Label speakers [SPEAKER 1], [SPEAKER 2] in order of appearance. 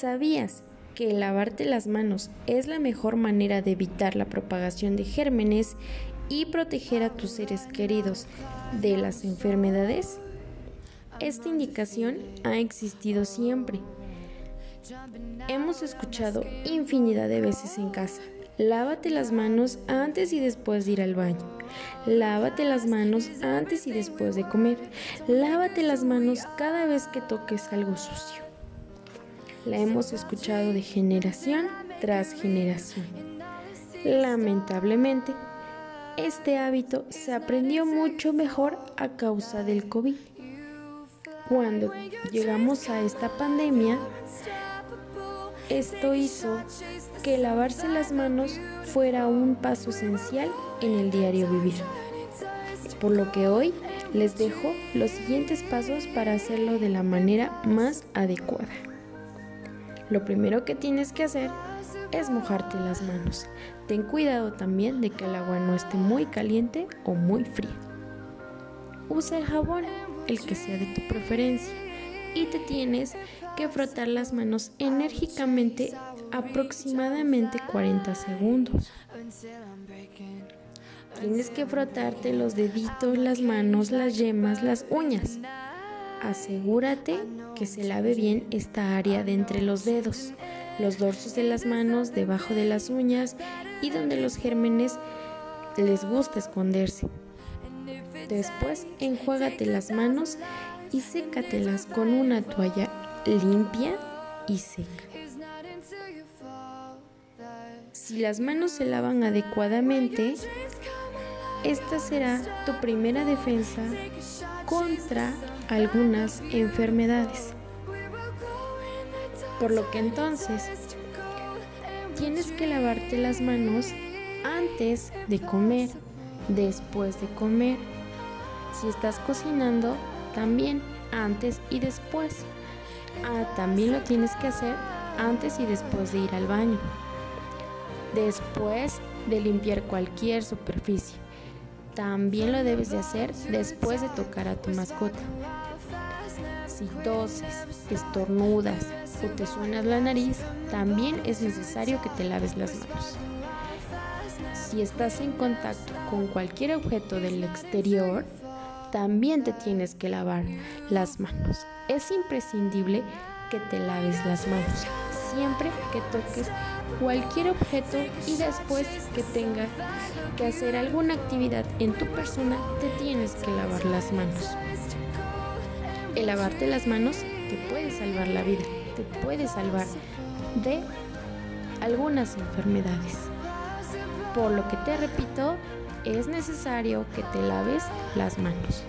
[SPEAKER 1] ¿Sabías que lavarte las manos es la mejor manera de evitar la propagación de gérmenes y proteger a tus seres queridos de las enfermedades? Esta indicación ha existido siempre. Hemos escuchado infinidad de veces en casa. Lávate las manos antes y después de ir al baño. Lávate las manos antes y después de comer. Lávate las manos cada vez que toques algo sucio. La hemos escuchado de generación tras generación. Lamentablemente, este hábito se aprendió mucho mejor a causa del COVID. Cuando llegamos a esta pandemia, esto hizo que lavarse las manos fuera un paso esencial en el diario vivir. Por lo que hoy les dejo los siguientes pasos para hacerlo de la manera más adecuada. Lo primero que tienes que hacer es mojarte las manos. Ten cuidado también de que el agua no esté muy caliente o muy fría. Usa el jabón, el que sea de tu preferencia, y te tienes que frotar las manos enérgicamente aproximadamente 40 segundos. Tienes que frotarte los deditos, las manos, las yemas, las uñas. Asegúrate que se lave bien esta área de entre los dedos, los dorsos de las manos, debajo de las uñas y donde los gérmenes les gusta esconderse. Después enjuágate las manos y sécatelas con una toalla limpia y seca. Si las manos se lavan adecuadamente, esta será tu primera defensa contra algunas enfermedades. Por lo que entonces tienes que lavarte las manos antes de comer, después de comer. Si estás cocinando, también antes y después. Ah, también lo tienes que hacer antes y después de ir al baño. Después de limpiar cualquier superficie. También lo debes de hacer después de tocar a tu mascota. Si toses, estornudas o te suenas la nariz, también es necesario que te laves las manos. Si estás en contacto con cualquier objeto del exterior, también te tienes que lavar las manos. Es imprescindible que te laves las manos siempre que toques cualquier objeto y después que tengas que hacer alguna actividad en tu persona, te tienes que lavar las manos. El lavarte las manos te puede salvar la vida, te puede salvar de algunas enfermedades. Por lo que te repito, es necesario que te laves las manos.